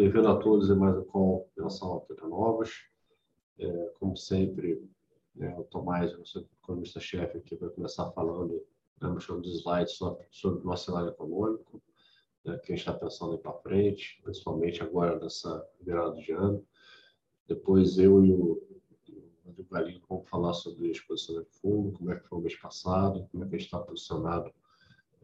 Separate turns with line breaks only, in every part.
Bem-vindo a todos em mais um call relação a novas. É, como sempre, é, o Tomás, nosso economista-chefe aqui, vai começar falando, né, mostrando os slides sobre, sobre o nosso cenário econômico, né, está pensando para frente, principalmente agora nessa virada de ano. Depois eu e o Rodrigo Galinho vamos falar sobre a exposição de fundo, como é que foi o mês passado, como é que a gente está posicionado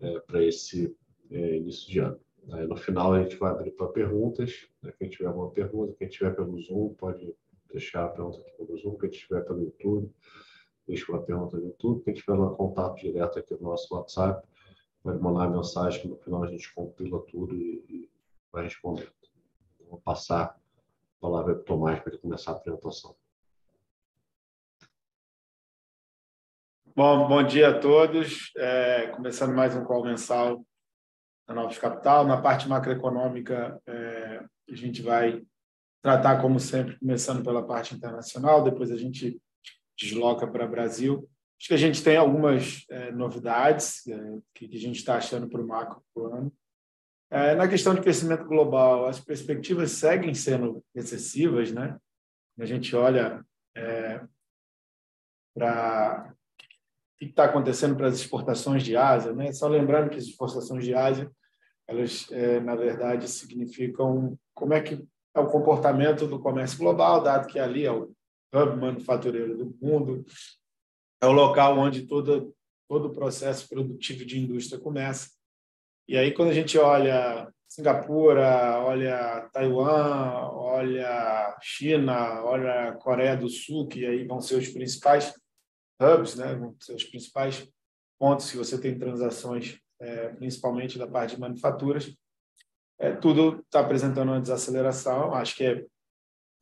é, para esse é, início de ano. Aí, no final, a gente vai abrir para perguntas. Né? Quem tiver alguma pergunta, quem tiver pelo Zoom, pode deixar a pergunta aqui pelo Zoom. Quem tiver pelo YouTube, deixa uma pergunta no YouTube. Quem tiver um contato direto aqui no nosso WhatsApp, pode mandar mensagem que no final a gente compila tudo e, e vai responder. Vou passar a palavra para o Tomás para ele começar a apresentação.
Bom, bom dia a todos. É, começando mais um call mensal da Novos Capital. Na parte macroeconômica, é, a gente vai tratar, como sempre, começando pela parte internacional, depois a gente desloca para o Brasil. Acho que a gente tem algumas é, novidades é, que, que, a gente está achando para o macro pro ano. É, na questão de crescimento global, as perspectivas seguem sendo recessivas, né? A gente olha é, para que está acontecendo para as exportações de Ásia, né? Só lembrando que as exportações de Ásia, elas é, na verdade significam como é que é o comportamento do comércio global, dado que ali é o hub manufatureiro do mundo, é o local onde todo todo o processo produtivo de indústria começa. E aí quando a gente olha Singapura, olha Taiwan, olha China, olha Coreia do Sul, que aí vão ser os principais hubs, né, os principais pontos que você tem transações, é, principalmente da parte de manufaturas. É, tudo está apresentando uma desaceleração. Acho que, é,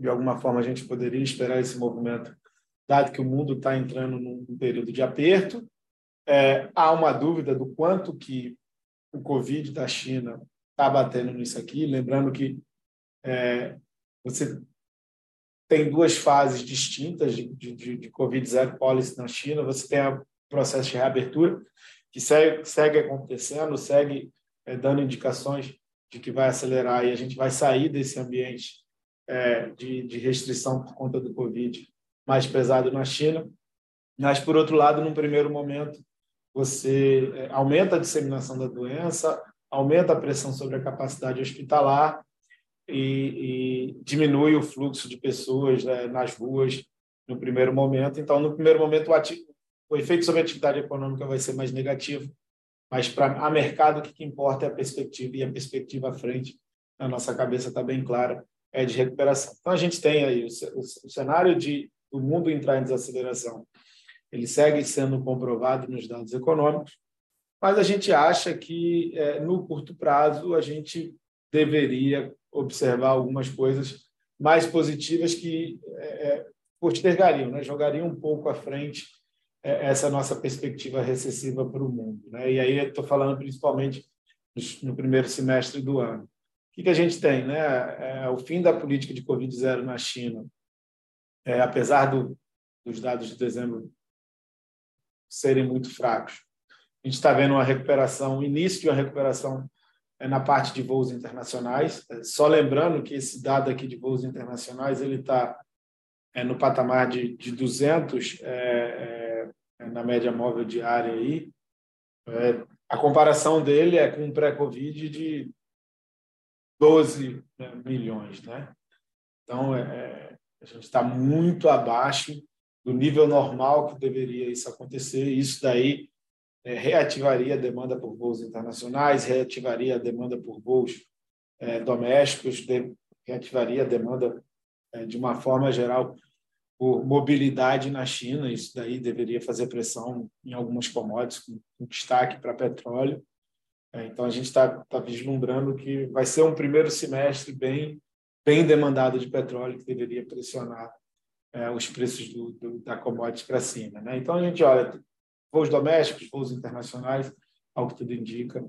de alguma forma, a gente poderia esperar esse movimento, dado que o mundo está entrando num período de aperto. É, há uma dúvida do quanto que o Covid da China está batendo nisso aqui. Lembrando que é, você tem duas fases distintas de, de, de Covid-0 policy na China. Você tem o processo de reabertura, que segue, segue acontecendo, segue é, dando indicações de que vai acelerar e a gente vai sair desse ambiente é, de, de restrição por conta do Covid mais pesado na China. Mas, por outro lado, num primeiro momento, você é, aumenta a disseminação da doença, aumenta a pressão sobre a capacidade hospitalar e, e diminui o fluxo de pessoas né, nas ruas no primeiro momento. Então, no primeiro momento, o, ativo, o efeito sobre a atividade econômica vai ser mais negativo, mas para a mercado o que importa é a perspectiva e a perspectiva à frente, na nossa cabeça está bem clara, é de recuperação. Então, a gente tem aí o, o, o cenário de o mundo entrar em desaceleração, ele segue sendo comprovado nos dados econômicos, mas a gente acha que é, no curto prazo a gente deveria observar algumas coisas mais positivas que é, é, postergariam, né? jogariam um pouco à frente é, essa nossa perspectiva recessiva para o mundo. Né? E aí estou falando principalmente no primeiro semestre do ano. O que, que a gente tem? Né? É, o fim da política de Covid-0 na China, é, apesar do, dos dados de dezembro serem muito fracos, a gente está vendo uma recuperação, o início de uma recuperação é na parte de voos internacionais. É, só lembrando que esse dado aqui de voos internacionais ele está é, no patamar de, de 200 é, é, é, na média móvel diária aí. É, a comparação dele é com o pré-Covid de 12 né, milhões, né? Então é, a gente está muito abaixo do nível normal que deveria isso acontecer. Isso daí é, reativaria a demanda por voos internacionais, reativaria a demanda por voos é, domésticos, de, reativaria a demanda, é, de uma forma geral, por mobilidade na China. Isso daí deveria fazer pressão em algumas commodities, com, com destaque para petróleo. É, então, a gente está tá vislumbrando que vai ser um primeiro semestre bem, bem demandado de petróleo, que deveria pressionar é, os preços do, do, da commodity para cima. Né? Então, a gente olha, voos domésticos, voos internacionais, ao que tudo indica,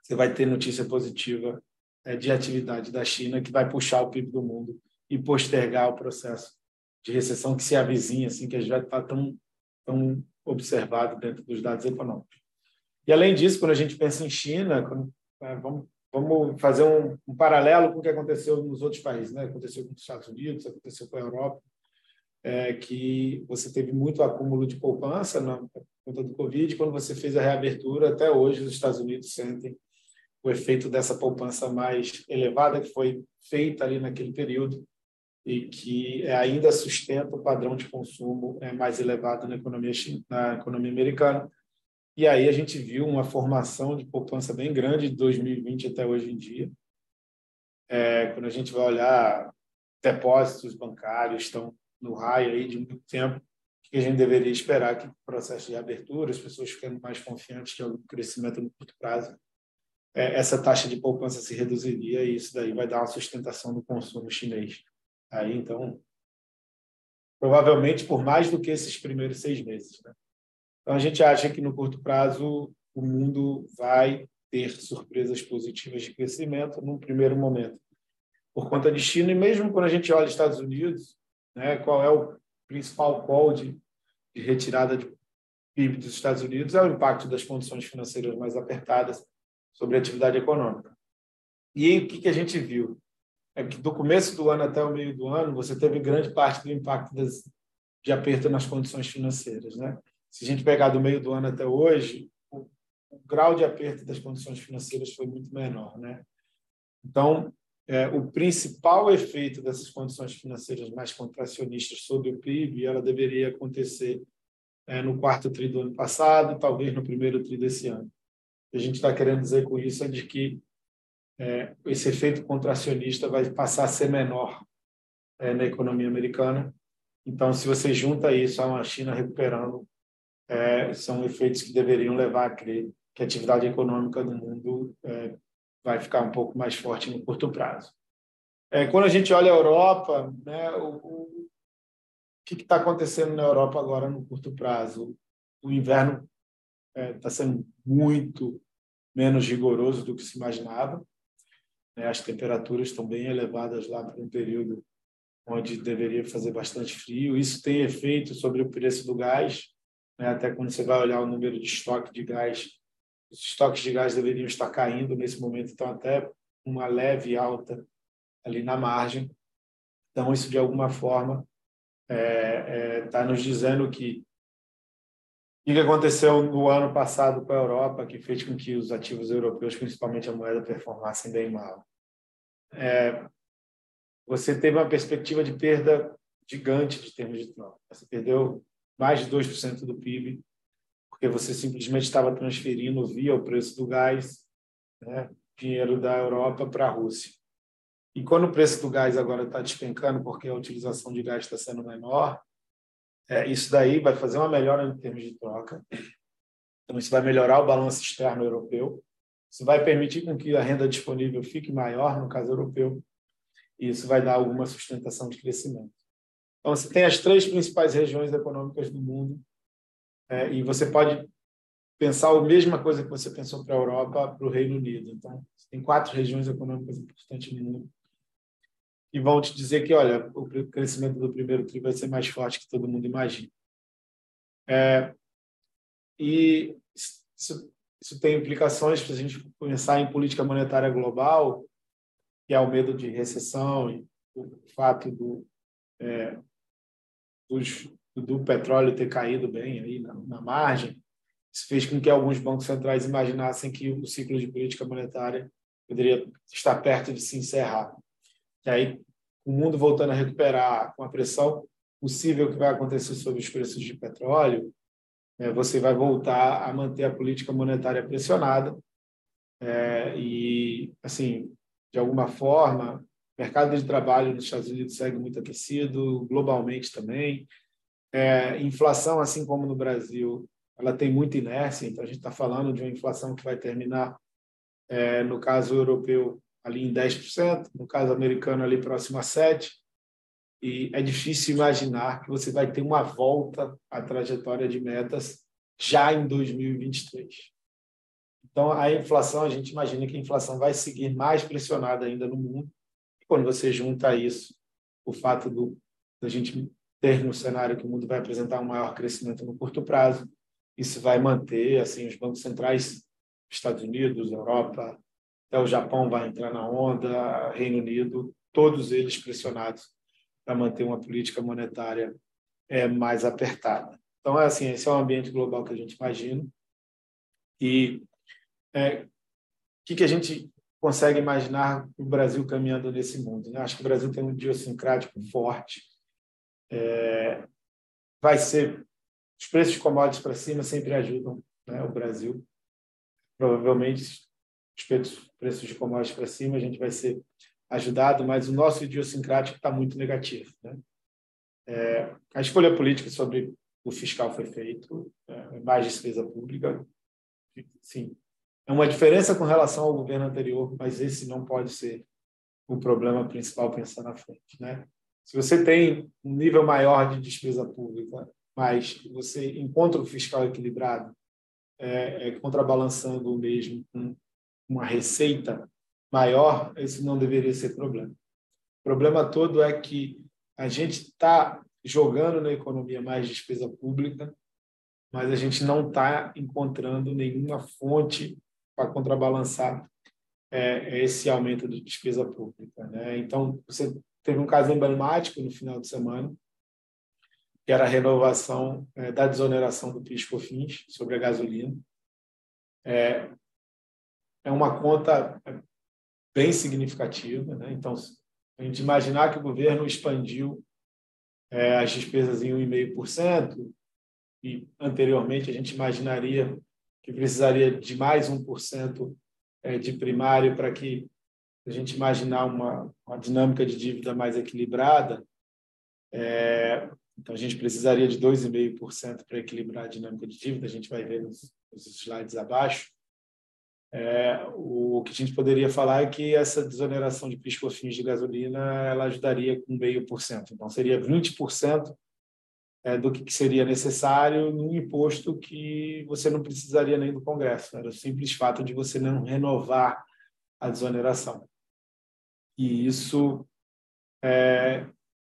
você vai ter notícia positiva é, de atividade da China que vai puxar o PIB do mundo e postergar o processo de recessão que se avizinha, assim, que já está tão, tão observado dentro dos dados econômicos. E, além disso, quando a gente pensa em China, quando, é, vamos, vamos fazer um, um, paralelo com o que aconteceu nos outros países, né? Aconteceu com os Estados Unidos, aconteceu com a Europa, é, que você teve muito acúmulo de poupança na conta do Covid. Quando você fez a reabertura, até hoje os Estados Unidos sentem o efeito dessa poupança mais elevada que foi feita ali naquele período e que ainda sustenta o padrão de consumo é, mais elevado na economia na economia americana e aí a gente viu uma formação de poupança bem grande de 2020 até hoje em dia. É, quando a gente vai olhar depósitos bancários estão no raio aí de muito tempo, que a gente deveria esperar que o processo de abertura, as pessoas ficando mais confiantes que o crescimento no curto prazo, é, essa taxa de poupança se reduziria e isso daí vai dar uma sustentação do consumo chinês. Aí, então, provavelmente por mais do que esses primeiros seis meses. Né? Então, a gente acha que no curto prazo o mundo vai ter surpresas positivas de crescimento num primeiro momento, por conta de China, e mesmo quando a gente olha Estados Unidos, né, qual é o principal call de, de retirada de PIB dos Estados Unidos, é o impacto das condições financeiras mais apertadas sobre a atividade econômica. E aí, o que, que a gente viu? É que do começo do ano até o meio do ano, você teve grande parte do impacto das, de aperto nas condições financeiras, né? se a gente pegar do meio do ano até hoje, o, o grau de aperto das condições financeiras foi muito menor, né? Então, é, o principal efeito dessas condições financeiras mais contracionistas sobre o PIB, ela deveria acontecer é, no quarto tri do ano passado, talvez no primeiro tri desse ano. A gente está querendo dizer com isso é de que é, esse efeito contracionista vai passar a ser menor é, na economia americana. Então, se você junta isso a uma China recuperando é, são efeitos que deveriam levar a crer que a atividade econômica do mundo é, vai ficar um pouco mais forte no curto prazo. É, quando a gente olha a Europa, né, o, o que está acontecendo na Europa agora no curto prazo? O inverno está é, sendo muito menos rigoroso do que se imaginava. Né? As temperaturas estão bem elevadas lá para um período onde deveria fazer bastante frio. Isso tem efeito sobre o preço do gás né? até quando você vai olhar o número de estoque de gás, os estoques de gás deveriam estar caindo nesse momento, então até uma leve alta ali na margem. Então, isso de alguma forma está é, é, tá nos dizendo que o que aconteceu no ano passado com a Europa, que fez com que os ativos europeus, principalmente a moeda, performassem bem mal. É, você teve uma perspectiva de perda gigante de termos de troca. Você perdeu mais de 2% do PIB, porque você simplesmente estava transferindo via o preço do gás né, dinheiro da Europa para a Rússia. E quando o preço do gás agora está despencando, porque a utilização de gás está sendo menor, é, isso daí vai fazer uma melhora em termos de troca. Então, isso vai melhorar o balanço externo europeu. Isso vai permitir com que a renda disponível fique maior, no caso europeu, e isso vai dar alguma sustentação de crescimento. Então, você tem as três principais regiões econômicas do mundo é, e você pode pensar a mesma coisa que você pensou para a Europa, para o Reino Unido. Então, você tem quatro regiões econômicas importantes no mundo e vão te dizer que, olha, o crescimento do primeiro tri vai ser mais forte que todo mundo imagina. É, e isso, isso tem implicações para a gente pensar em política monetária global, que é o medo de recessão e o fato do, é, dos, do petróleo ter caído bem aí na, na margem, isso fez com que alguns bancos centrais imaginassem que o ciclo de política monetária poderia estar perto de se encerrar. E aí, o mundo voltando a recuperar com a pressão possível que vai acontecer sobre os preços de petróleo, é, você vai voltar a manter a política monetária pressionada é, e, assim, de alguma forma, o mercado de trabalho nos Estados Unidos segue muito aquecido, globalmente também. É, inflação, assim como no Brasil, ela tem muita inércia, então a gente está falando de uma inflação que vai terminar, é, no caso europeu, ali em 10%, no caso americano, ali próximo a 7%, e é difícil imaginar que você vai ter uma volta à trajetória de metas já em 2023. Então, a inflação, a gente imagina que a inflação vai seguir mais pressionada ainda no mundo, quando você junta isso, o fato do, da gente ter no cenário que o mundo vai apresentar um maior crescimento no curto prazo, isso vai manter assim os bancos centrais, Estados Unidos, Europa, até o Japão vai entrar na onda, Reino Unido, todos eles pressionados para manter uma política monetária é, mais apertada. Então, é assim, esse é o ambiente global que a gente imagina. E é, o que, que a gente consegue imaginar o Brasil caminhando nesse mundo? Né? Acho que o Brasil tem um idiosincrático forte. É, vai ser os preços de commodities para cima sempre ajudam né, o Brasil. Provavelmente os preços de commodities para cima a gente vai ser ajudado, mas o nosso idiosincrático está muito negativo. Né? É, a escolha política sobre o fiscal foi feita, é, mais despesa pública, sim. É uma diferença com relação ao governo anterior, mas esse não pode ser o problema principal pensar na frente, né? Se você tem um nível maior de despesa pública, mas você encontra o fiscal equilibrado, é, é, contrabalançando mesmo com uma receita maior, esse não deveria ser problema. O problema todo é que a gente está jogando na economia mais despesa pública, mas a gente não está encontrando nenhuma fonte para contrabalançar é, esse aumento de despesa pública. Né? Então, você teve um caso emblemático no final de semana, que era a renovação é, da desoneração do PIS/COFINS sobre a gasolina. É, é uma conta bem significativa. Né? Então, a gente imaginar que o governo expandiu é, as despesas em 1,5%, e anteriormente a gente imaginaria que precisaria de mais 1% é, de primário para que a gente imaginar uma, uma dinâmica de dívida mais equilibrada, é, então, a gente precisaria de 2,5% para equilibrar a dinâmica de dívida, a gente vai ver nos, nos slides abaixo. É, o que a gente poderia falar é que essa desoneração de piscofins de gasolina ela ajudaria com 0,5%. Então, seria 20% é, do que seria necessário num imposto que você não precisaria nem do Congresso. Era o simples fato de você não renovar a desoneração. E isso é,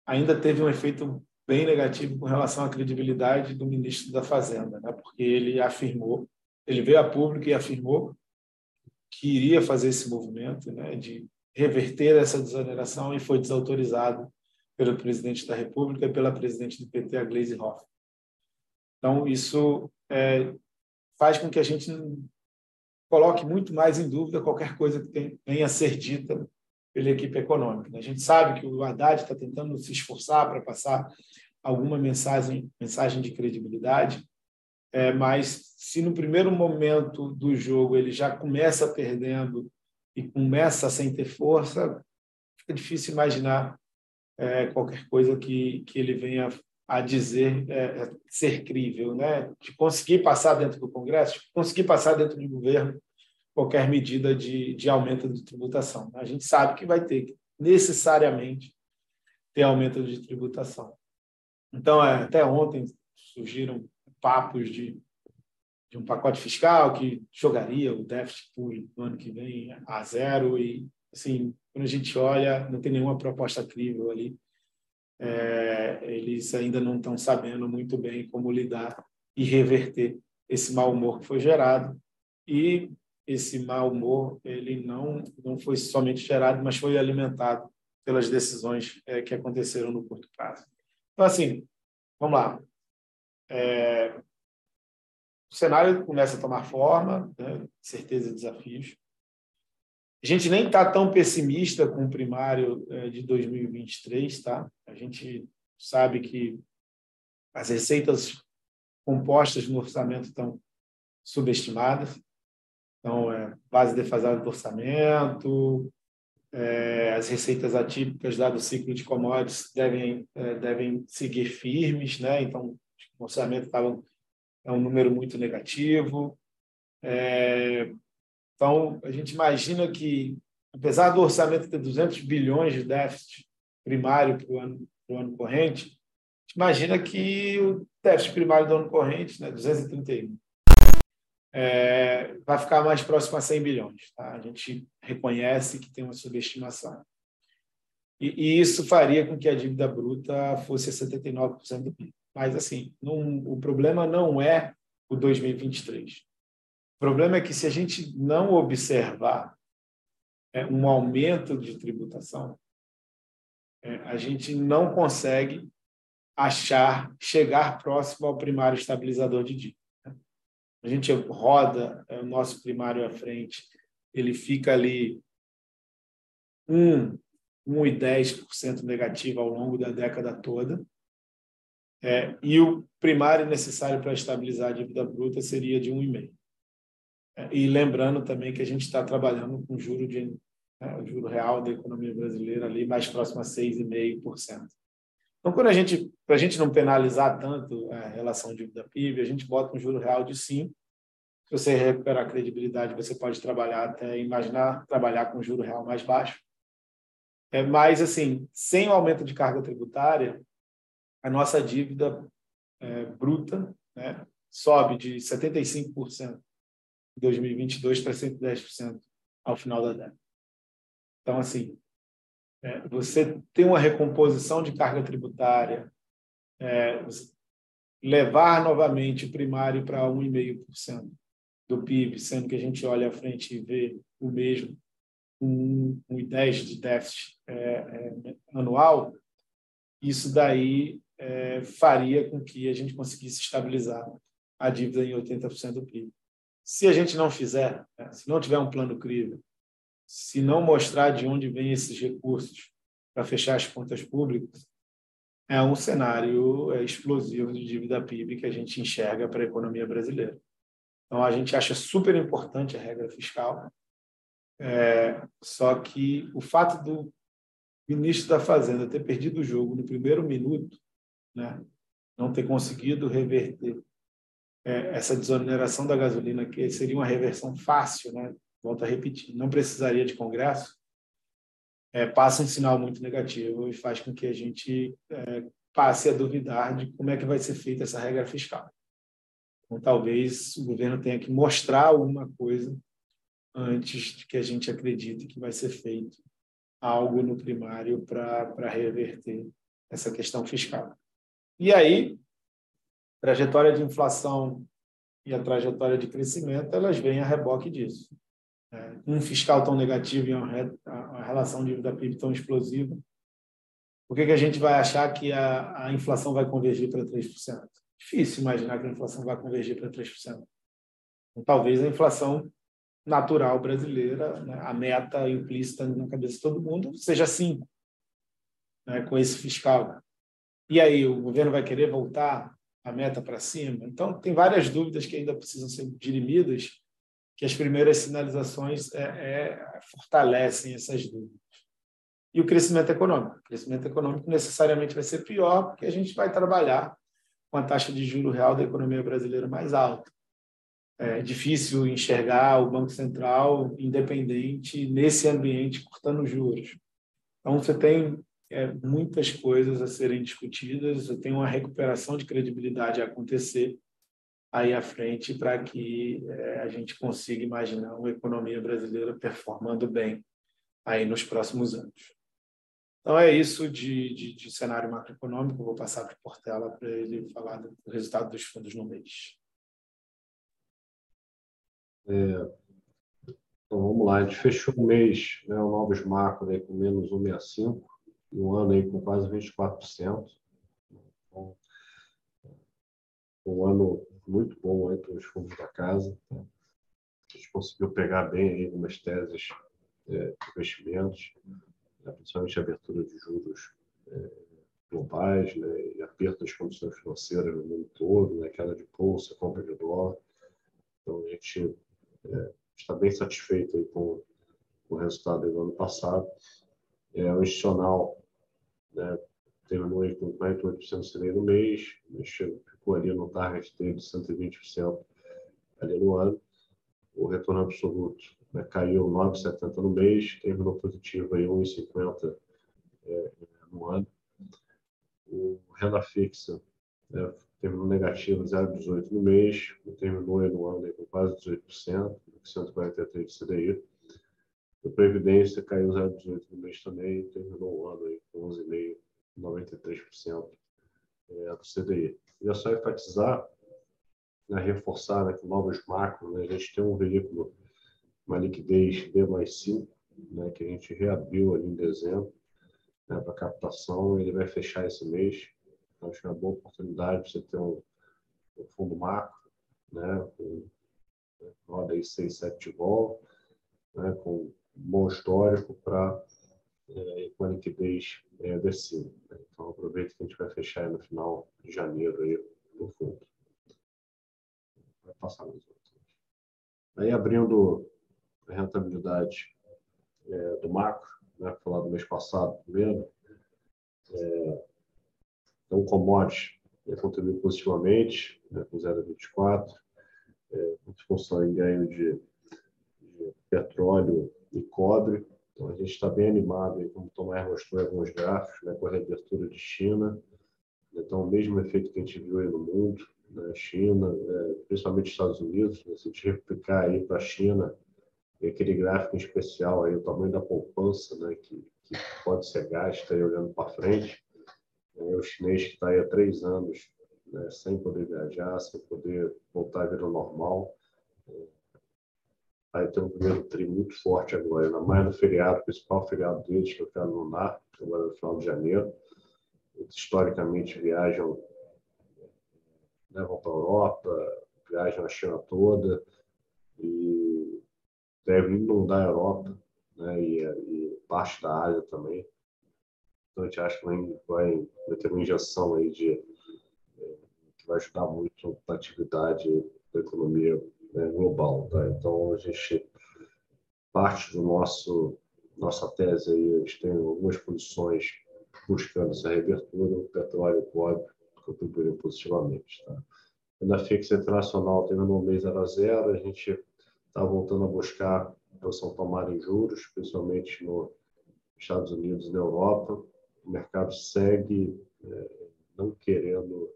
ainda teve um efeito bem negativo com relação à credibilidade do ministro da Fazenda, né? porque ele afirmou, ele veio a público e afirmou que iria fazer esse movimento né, de reverter essa desoneração e foi desautorizado pelo presidente da República e pela presidente do PT, a Gleisi Hoffmann. Então, isso é, faz com que a gente coloque muito mais em dúvida qualquer coisa que venha a ser dita pela equipe econômica. A gente sabe que o Haddad está tentando se esforçar para passar alguma mensagem, mensagem de credibilidade, é, mas se no primeiro momento do jogo ele já começa perdendo e começa sem ter força, fica difícil imaginar é, qualquer coisa que, que ele venha a dizer é, é ser crível, né? De conseguir passar dentro do Congresso, de conseguir passar dentro do governo qualquer medida de, de aumento de tributação. A gente sabe que vai ter que necessariamente ter aumento de tributação. Então, é, até ontem surgiram papos de, de um pacote fiscal que jogaria o déficit no ano que vem a zero e, assim, quando a gente olha, não tem nenhuma proposta crível ali. É, eles ainda não estão sabendo muito bem como lidar e reverter esse mau humor que foi gerado. E esse mau humor ele não não foi somente gerado, mas foi alimentado pelas decisões é, que aconteceram no curto prazo. Então, assim, vamos lá. É, o cenário começa a tomar forma, né, certeza desafios. A gente nem está tão pessimista com o primário é, de 2023, tá? A gente sabe que as receitas compostas no orçamento estão subestimadas. Então, é, base defasada do orçamento, é, as receitas atípicas, dado o ciclo de commodities, devem, é, devem seguir firmes. Né? Então, o orçamento estava é um número muito negativo. É, então, a gente imagina que, apesar do orçamento ter 200 bilhões de déficit primário para o ano, ano corrente, imagina que o déficit primário do ano corrente, né, 231, é, vai ficar mais próximo a 100 bilhões. Tá? A gente reconhece que tem uma subestimação. E, e isso faria com que a dívida bruta fosse 79% do PIB. Mas, assim, não, o problema não é o 2023. O problema é que, se a gente não observar é, um aumento de tributação, é, a gente não consegue achar, chegar próximo ao primário estabilizador de dívida. A gente roda é, o nosso primário à frente, ele fica ali 1, 1,10% negativo ao longo da década toda. É, e o primário necessário para estabilizar a dívida bruta seria de 1,5%. É, e lembrando também que a gente está trabalhando com juro de né, o juro real da economia brasileira ali mais próximo a 6,5%. Então, quando a gente, para a gente não penalizar tanto a relação dívida PIB, a gente bota um juro real de 5. Se você recuperar a credibilidade, você pode trabalhar até imaginar trabalhar com juro real mais baixo. É, mas, assim, sem o aumento de carga tributária, a nossa dívida é, bruta né, sobe de 75% em 2022 para 110% ao final da década. Então, assim, é, você tem uma recomposição de carga tributária, é, levar novamente o primário para 1,5% do PIB, sendo que a gente olha à frente e vê o mesmo, um 1,10% de déficit é, é, anual, isso daí é, faria com que a gente conseguisse estabilizar a dívida em 80% do PIB. Se a gente não fizer, né, se não tiver um plano crível, se não mostrar de onde vêm esses recursos para fechar as contas públicas, é um cenário é, explosivo de dívida PIB que a gente enxerga para a economia brasileira. Então, a gente acha super importante a regra fiscal, é, só que o fato do ministro da Fazenda ter perdido o jogo no primeiro minuto, né, não ter conseguido reverter é, essa desoneração da gasolina, que seria uma reversão fácil, né, volto a repetir, não precisaria de Congresso, é, passa um sinal muito negativo e faz com que a gente é, passe a duvidar de como é que vai ser feita essa regra fiscal. Então, talvez o governo tenha que mostrar alguma coisa antes de que a gente acredite que vai ser feito algo no primário para reverter essa questão fiscal. E aí, trajetória de inflação e a trajetória de crescimento, elas vêm a reboque disso um fiscal tão negativo e uma relação dívida-PIB tão explosiva, por que, que a gente vai achar que a, a inflação vai convergir para 3%? Difícil imaginar que a inflação vai convergir para 3%. Então, talvez a inflação natural brasileira, né, a meta implícita na cabeça de todo mundo, seja 5%, né, com esse fiscal. E aí, o governo vai querer voltar a meta para cima? Então, tem várias dúvidas que ainda precisam ser dirimidas que as primeiras sinalizações é, é, fortalecem essas dúvidas. E o crescimento econômico. O crescimento econômico necessariamente vai ser pior, porque a gente vai trabalhar com a taxa de juro real da economia brasileira mais alta. É difícil enxergar o Banco Central independente nesse ambiente cortando juros. Então, você tem é, muitas coisas a serem discutidas, você tem uma recuperação de credibilidade a acontecer, aí à frente para que é, a gente consiga imaginar uma economia brasileira performando bem aí nos próximos anos. Então é isso de, de, de cenário macroeconômico. Vou passar para o Portela para ele falar do resultado dos fundos no mês.
É, então vamos lá, a gente fechou o mês, né, o Novos Macro aí com menos 1,65 e um ano aí com quase 24%. Então, um ano muito bom aí os fundos da casa. Tá? A gente conseguiu pegar bem aí algumas teses é, de investimentos, né? principalmente a abertura de juros é, globais, né? e aperto das condições financeiras no mundo todo, né? queda de bolsa, compra de dólar. Então, a gente é, está bem satisfeito aí com, com o resultado do ano passado. É, o institucional né, terminou aí com 48% no mês, ficou ali no target de 120% ali no ano. O retorno absoluto né, caiu 9,70 no mês, terminou positivo aí 1,50 é, no ano. O renda fixa né, terminou negativo 0,18 no mês, terminou aí no ano aí com quase 18%, 143 de CDI. O Previdência caiu 0,18 no mês também, terminou o ano aí com 11,5%, 93% é, do CDI. E é só enfatizar, né, reforçar né, que novos macros, né, a gente tem um veículo, uma liquidez D mais 5, né, que a gente reabriu ali em dezembro né, para captação, ele vai fechar esse mês. Então, acho que é uma boa oportunidade para você ter um, um fundo macro, né, com roda aí 6, 7 de vol, né, com um bom histórico para é, com a liquidez é, descendo. Né? Então, aproveita que a gente vai fechar no final de janeiro aí no fundo. Vai passar mais outros. Aí, abrindo a rentabilidade é, do macro, né, falar do mês passado primeiro, é, então, o commodity contribuiu positivamente, né, com 0,24, é, em função em ganho de, de petróleo e cobre, então, a gente está bem animado, aí, como Tomás mostrou em alguns gráficos, né, com a reabertura de China. Então, o mesmo efeito que a gente viu aí no mundo, né, China, né, principalmente Estados Unidos, né, se a gente replicar aí para a China, aquele gráfico em especial, aí, o tamanho da poupança né, que, que pode ser gasta aí, olhando para frente. É, o chinês que está aí há três anos né, sem poder viajar, sem poder voltar à vida normal, Aí tem um primeiro tri muito forte agora, ainda mais no feriado, principal feriado deles, que é o lunar, agora no final de janeiro. Eles, historicamente viajam, né, vão para a Europa, viajam a China toda e devem inundar a Europa né, e, e, parte da Ásia também. Então a gente acha que vai, vai, ter uma injeção aí de, é, que vai ajudar muito a atividade da economia né, global. Tá? Então, a gente, parte do nosso nossa tese aí, a gente tem algumas posições buscando essa reabertura, o petróleo e o cobre contribuindo positivamente. Tá? Na fixa internacional, tendo no mês 0 a 0, a gente está voltando a buscar posição tomada em juros, principalmente nos Estados Unidos e na Europa. O mercado segue é, não querendo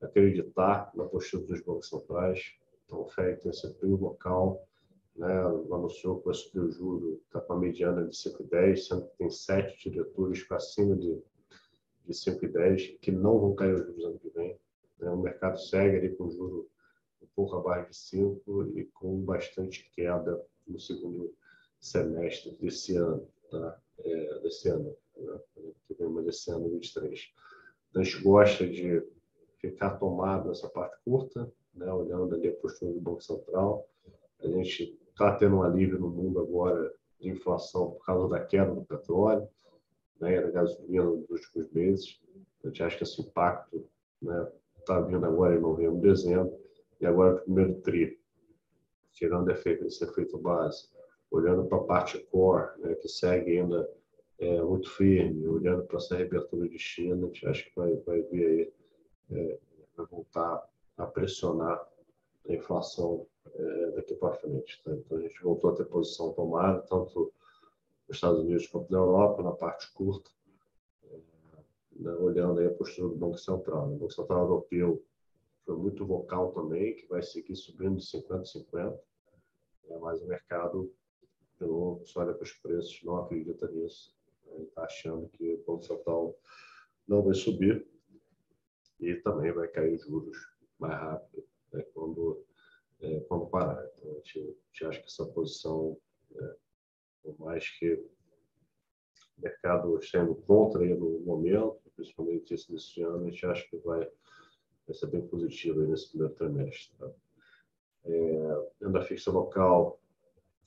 acreditar na postura dos bancos centrais. Então, o FED tem esse apoio local, né, anunciou que o juro, está com a mediana de 5,10, sendo que tem sete diretores para cima de, de 5,10, que não vão cair os juros ano que vem. Né? O mercado segue ali com juro um pouco abaixo de 5 e com bastante queda no segundo semestre desse ano, tá? É, desse ano, né? que vem, mas desse ano 23. Então, a gente gosta de ficar tomado nessa parte curta, né, olhando ali a postura do Banco Central. A gente está tendo um alívio no mundo agora de inflação por causa da queda do petróleo né, e da gasolina nos últimos meses. A gente acha que esse impacto está né, tá vindo agora em novembro, dezembro, e agora o primeiro tri, tirando efeito, esse efeito base, olhando para a parte core, né, que segue ainda é, muito firme, olhando para essa reabertura de China, a gente acha que vai, vai vir aí, é, vai voltar a pressionar a inflação é, daqui para frente. Tá? Então, a gente voltou a ter posição tomada, tanto nos Estados Unidos quanto na Europa, na parte curta, é, né, olhando aí a postura do Banco Central. O Banco Central Europeu foi muito vocal também, que vai seguir subindo de 50 a 50, é, mas o mercado, pelo só olha para os preços, não acredita nisso. Ele está achando que o Banco Central não vai subir e também vai cair os juros mais rápido né, quando, é, quando parar. Então, a gente, a gente, acha que essa posição, é, por mais que o mercado esteja contra aí no momento, principalmente esse desse ano, a gente acha que vai, vai ser bem positivo nesse primeiro trimestre. Tá? É, renda fixa local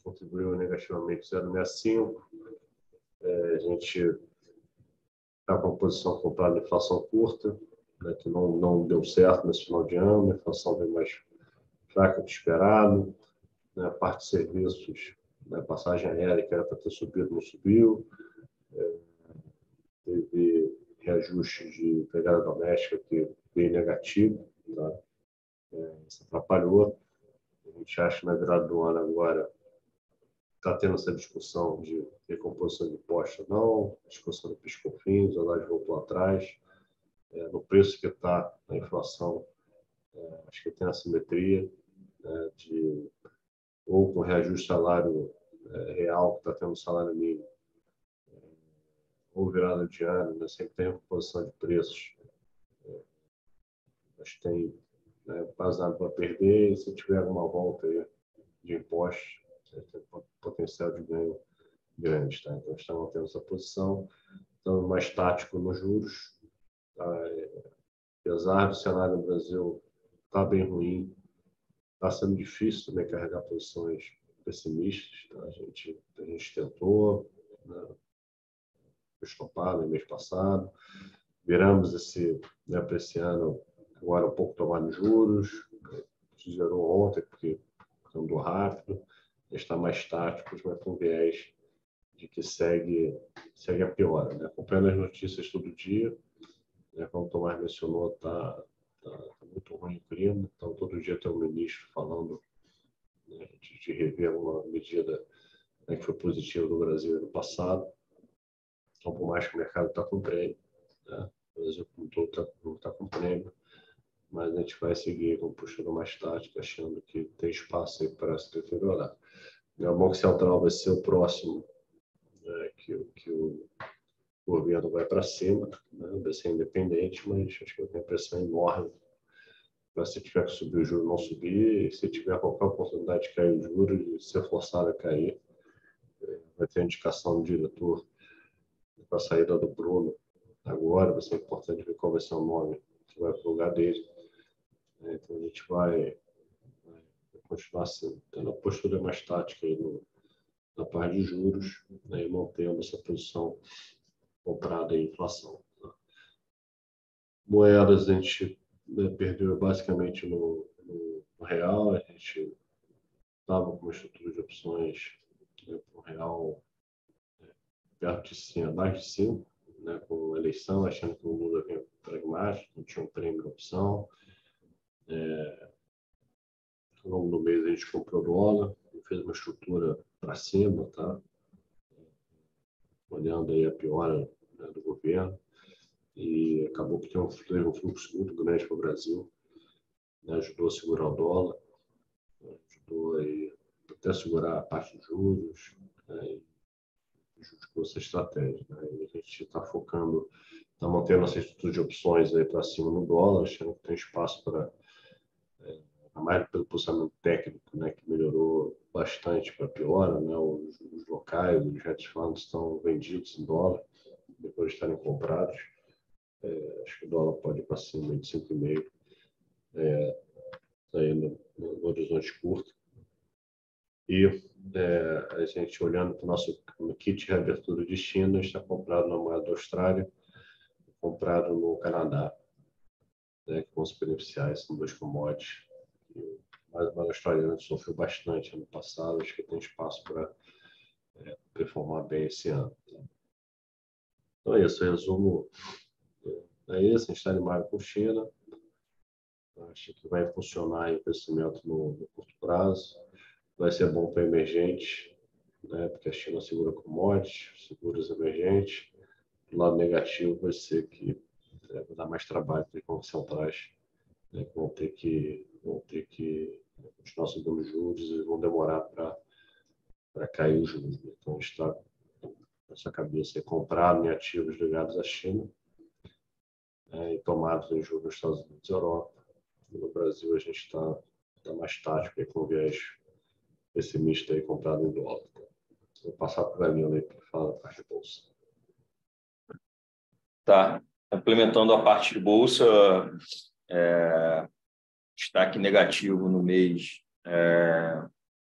contribuiu negativamente 0,65. É, a gente está com a posição comprada de inflação curta, né, que não, não deu certo nesse final de ano, a inflação veio mais fraca do esperado, né, a parte de serviços, né, passagem aérea que era para ter subido, não subiu, é, teve reajuste de pegada doméstica que veio negativo, tá? é, atrapalhou. A gente acha que na virada do ano agora está tendo essa discussão de recomposição de imposto ou não, discussão do PIS-COFINS, a Laje voltou atrás, é, no preço que está a inflação, é, acho que tem a simetria né, de ou com reajuste salário é, real, que está tendo salário mínimo, é, ou virada de ano, né, sempre tem posição de preços. É, que tem né, quase nada para perder, e se tiver alguma volta aí de impostos, tem potencial de ganho grande. Tá? Então, estamos mantendo essa posição, estamos mais tático nos juros. Tá? Apesar do cenário no Brasil estar tá bem ruim, está sendo difícil também carregar posições pessimistas. Tá? A, gente, a gente tentou, né? estopado no mês passado, viramos esse, né, para esse ano, agora um pouco tomando juros, zerou ontem, porque andou rápido, está mais tático, mas com viés de que segue, segue a piora. Né? Acompanhando as notícias todo dia, né? como o Tomás mencionou, está tá, tá muito ruim o clima, então todo dia tem um ministro falando né, de, de, rever uma medida né, que foi positiva no Brasil no passado. Então, por mais que o mercado está com prêmio, né? o Brasil como todo está tá com prêmio, mas a gente vai seguir com postura mais tática, achando que tem espaço aí para se deteriorar. O Banco Central vai ser o próximo né, que, que o governo vai para cima, né, vai ser independente, mas acho que eu tenho a pressão enorme para se tiver que subir o juro não subir, se tiver qualquer oportunidade de cair o juro, de ser forçado a cair, é, vai ter indicação do diretor para a saída do Bruno agora, vai ser importante ver qual vai ser o nome que vai para o lugar dele. É, então a gente vai, vai continuar assim, tendo a postura mais tática aí no, na parte de juros né, e mantendo essa posição comprada em inflação. Tá? Moedas a gente né, perdeu basicamente no, no, real, a gente estava com uma estrutura de opções né, para o real né, perto de 5, mais de 5, né, com eleição, achando que o Lula vinha pragmático, não tinha um prêmio de opção. É, ao longo do mês a gente comprou dólar, fez uma estrutura para cima, tá? Olhando aí a piora né, do governo e acabou que teve um fluxo muito grande para o Brasil, né? ajudou a segurar o dólar, ajudou aí até a segurar a parte de juros, né? justificou essa estratégia. Né? A gente está focando, está mantendo essa estrutura de opções aí para cima no dólar, achando que tem espaço para mais pelo posicionamento técnico, né, que melhorou bastante para piora, né, os, os, locais, os hedge funds estão vendidos em dólar, depois de estarem comprados. É, acho que o dólar pode ir para cima de 5,5 é, no, no, horizonte curto. E é, a gente olhando para o nosso kit de reabertura de China, está comprado na moeda da Austrália, comprado no Canadá, né, que vão se beneficiar, são dois commodities mas, mas a australiana sofreu bastante ano passado, acho que tem espaço para é, performar bem esse ano. Tá? Então é isso, resumo é isso, a gente está animado com China, acho que vai funcionar em crescimento no, no curto prazo, vai ser bom para emergente, né, porque a China segura commodities, segura os emergentes, o lado negativo vai ser que é, vai dar mais trabalho para os centrais, né, que vão ter que vão ter que continuar subindo juros e vão demorar para cair os juros. Né? Então, está com essa cabeça é comprar em ativos ligados à China né, e tomados em juros nos Estados Unidos e Europa. No Brasil, a gente está tá mais tático e com viés pessimista aí comprado em dólar. Vou passar para a Nila para falar da parte de bolsa.
Tá. Implementando a parte de bolsa, é, destaque negativo no mês é,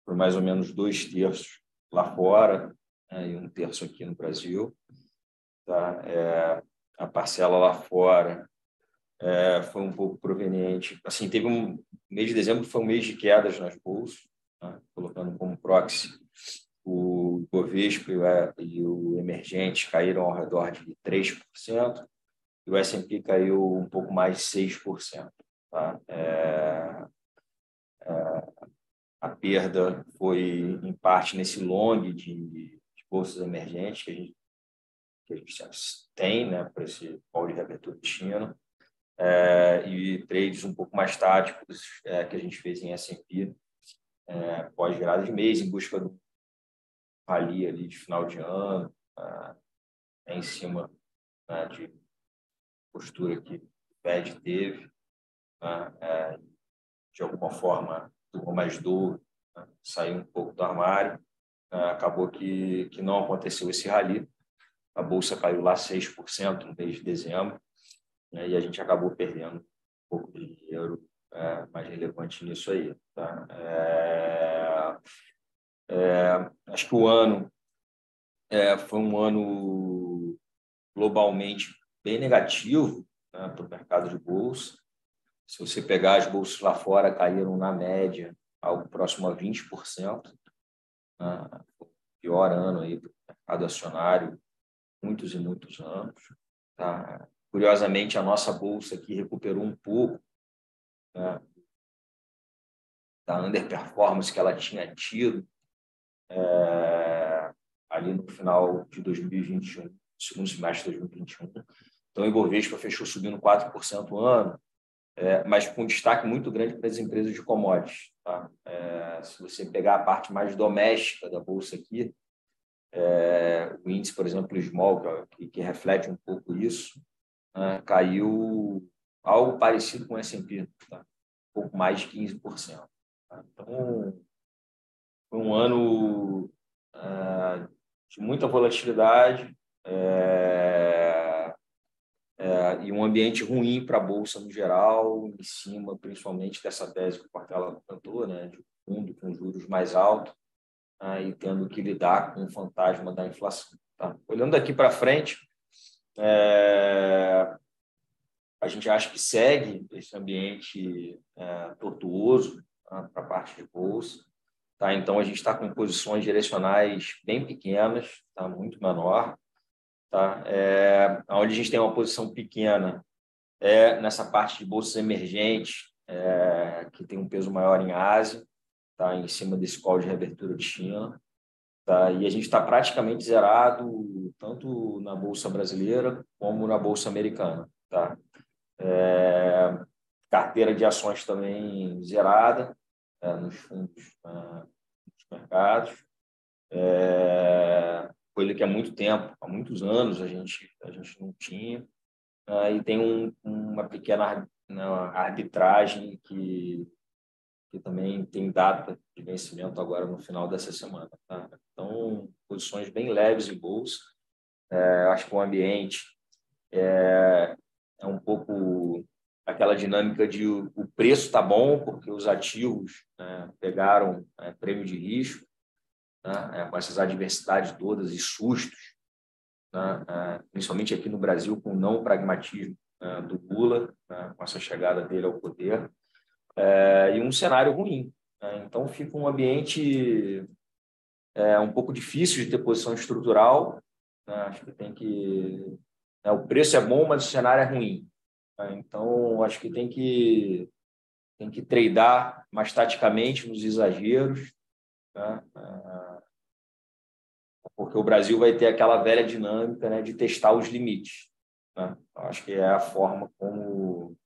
foi mais ou menos dois terços lá fora né, e um terço aqui no Brasil. Tá? É, a parcela lá fora é, foi um pouco proveniente. Assim, teve um mês de dezembro foi um mês de quedas nas bolsas, né, colocando como proxy o Bovespa e o Emergente caíram ao redor de 3%, e o S&P caiu um pouco mais de 6%. Tá? É, é, a perda foi, em parte, nesse long de, de bolsas emergentes que a gente, que a gente tem né, para esse pau de reabertura de China, é, e trades um pouco mais táticos é, que a gente fez em S&P é, pós-virada de mês, em busca do rally ali de final de ano, é, em cima né, de postura que o Fed teve né? é, de alguma forma, tomou mais duro, né? saiu um pouco do armário. acabou que, que não aconteceu esse rally. A bolsa caiu lá 6% no mês de dezembro né, e a gente acabou perdendo um pouco de dinheiro é, mais relevante nisso aí. Tá? É, é, acho que o ano é, foi um ano globalmente bem negativo né, para o mercado de bolsa. Se você pegar as bolsas lá fora, caíram na média algo próximo a 20%. Né, o pior ano aí para o mercado acionário, muitos e muitos anos. Tá? Curiosamente, a nossa bolsa aqui recuperou um pouco né, da underperformance que ela tinha tido é, ali no final de 2021, segundo semestre de 2021. Então, o Ibovespa fechou subindo 4% o ano, é, mas com destaque muito grande para as empresas de commodities. Tá? É, se você pegar a parte mais doméstica da bolsa aqui, é, o índice, por exemplo, o Small, que, que reflete um pouco isso, né, caiu algo parecido com o S&P, tá? um pouco mais de 15%. Tá? Então, foi um ano uh, de muita volatilidade é, e um ambiente ruim para a Bolsa no geral, em cima principalmente dessa tese que o Portela cantou, né, de fundo com juros mais altos uh, e tendo que lidar com o fantasma da inflação. Tá? Olhando daqui para frente, é, a gente acha que segue esse ambiente é, tortuoso tá, para a parte de bolsa. Tá? Então, a gente está com posições direcionais bem pequenas, tá? muito menor. Tá? É, onde a gente tem uma posição pequena é nessa parte de bolsas emergentes, é, que tem um peso maior em Ásia, tá? em cima desse call de reabertura de China. Tá? E a gente está praticamente zerado tanto na bolsa brasileira como na bolsa americana. Tá? É, carteira de ações também zerada é, nos fundos, é, nos mercados. É, coisa que há muito tempo, há muitos anos a gente a gente não tinha. É, e tem um, uma pequena né, arbitragem que que também tem data de vencimento agora no final dessa semana. Tá? Então, posições bem leves em bolsa. É, acho que o ambiente é, é um pouco aquela dinâmica de o, preço está bom porque os ativos né, pegaram é, prêmio de risco, né, é, com essas adversidades todas e sustos, né, é, principalmente aqui no Brasil com o não pragmatismo né, do Lula, né, com essa chegada dele ao poder é, e um cenário ruim. Né? Então, fica um ambiente é, um pouco difícil de ter posição estrutural. Né? Acho que tem que. O preço é bom, mas o cenário é ruim. Então, acho que tem que tem que treinar mais taticamente nos exageros, né? Porque o Brasil vai ter aquela velha dinâmica né, de testar os limites. Né? Acho que é a forma como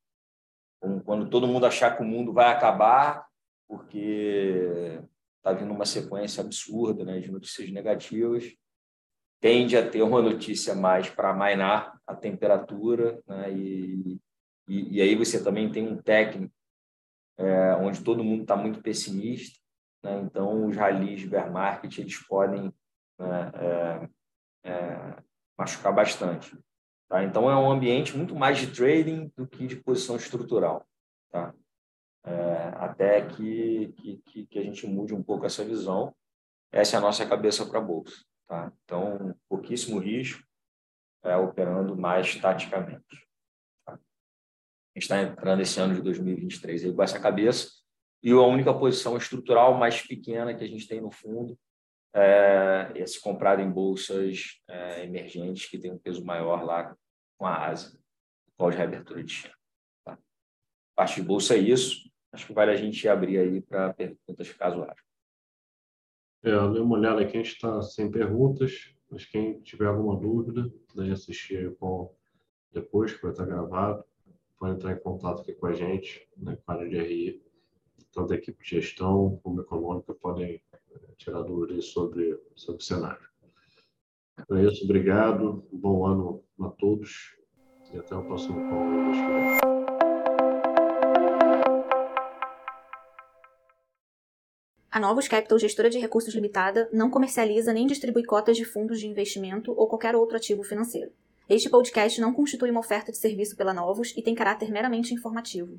quando todo mundo achar que o mundo vai acabar, porque está vindo uma sequência absurda né, de notícias negativas, tende a ter uma notícia mais para mainar a temperatura, né, e, e, e, aí você também tem um técnico é, onde todo mundo está muito pessimista, né, então os ralis bear market eles podem né, é, é, machucar bastante. Tá? Então, é um ambiente muito mais de trading do que de posição estrutural. Tá? É, até que, que, que a gente mude um pouco essa visão. Essa é a nossa cabeça para Bolsa. Tá? Então, pouquíssimo risco, é, operando mais taticamente. Tá? A gente está entrando esse ano de 2023 aí com essa cabeça. E a única posição estrutural mais pequena que a gente tem no fundo é, esse comprado em bolsas é, emergentes que tem um peso maior lá com a Ásia, pós reabertura de China. Tá? Parte de bolsa é isso. Acho que vale a gente abrir aí para perguntas caso haja.
É, eu dei uma olhada aqui, a gente está sem perguntas, mas quem tiver alguma dúvida, daí assistir call depois, que vai estar gravado, pode entrar em contato aqui com a gente, né, área de RI, tanto a equipe de gestão como econômica podem tirar dúvidas sobre, sobre o cenário. Então é isso, obrigado, bom ano a todos e até o próximo call.
A Novos Capital, gestora de recursos limitada, não comercializa nem distribui cotas de fundos de investimento ou qualquer outro ativo financeiro. Este podcast não constitui uma oferta de serviço pela Novos e tem caráter meramente informativo.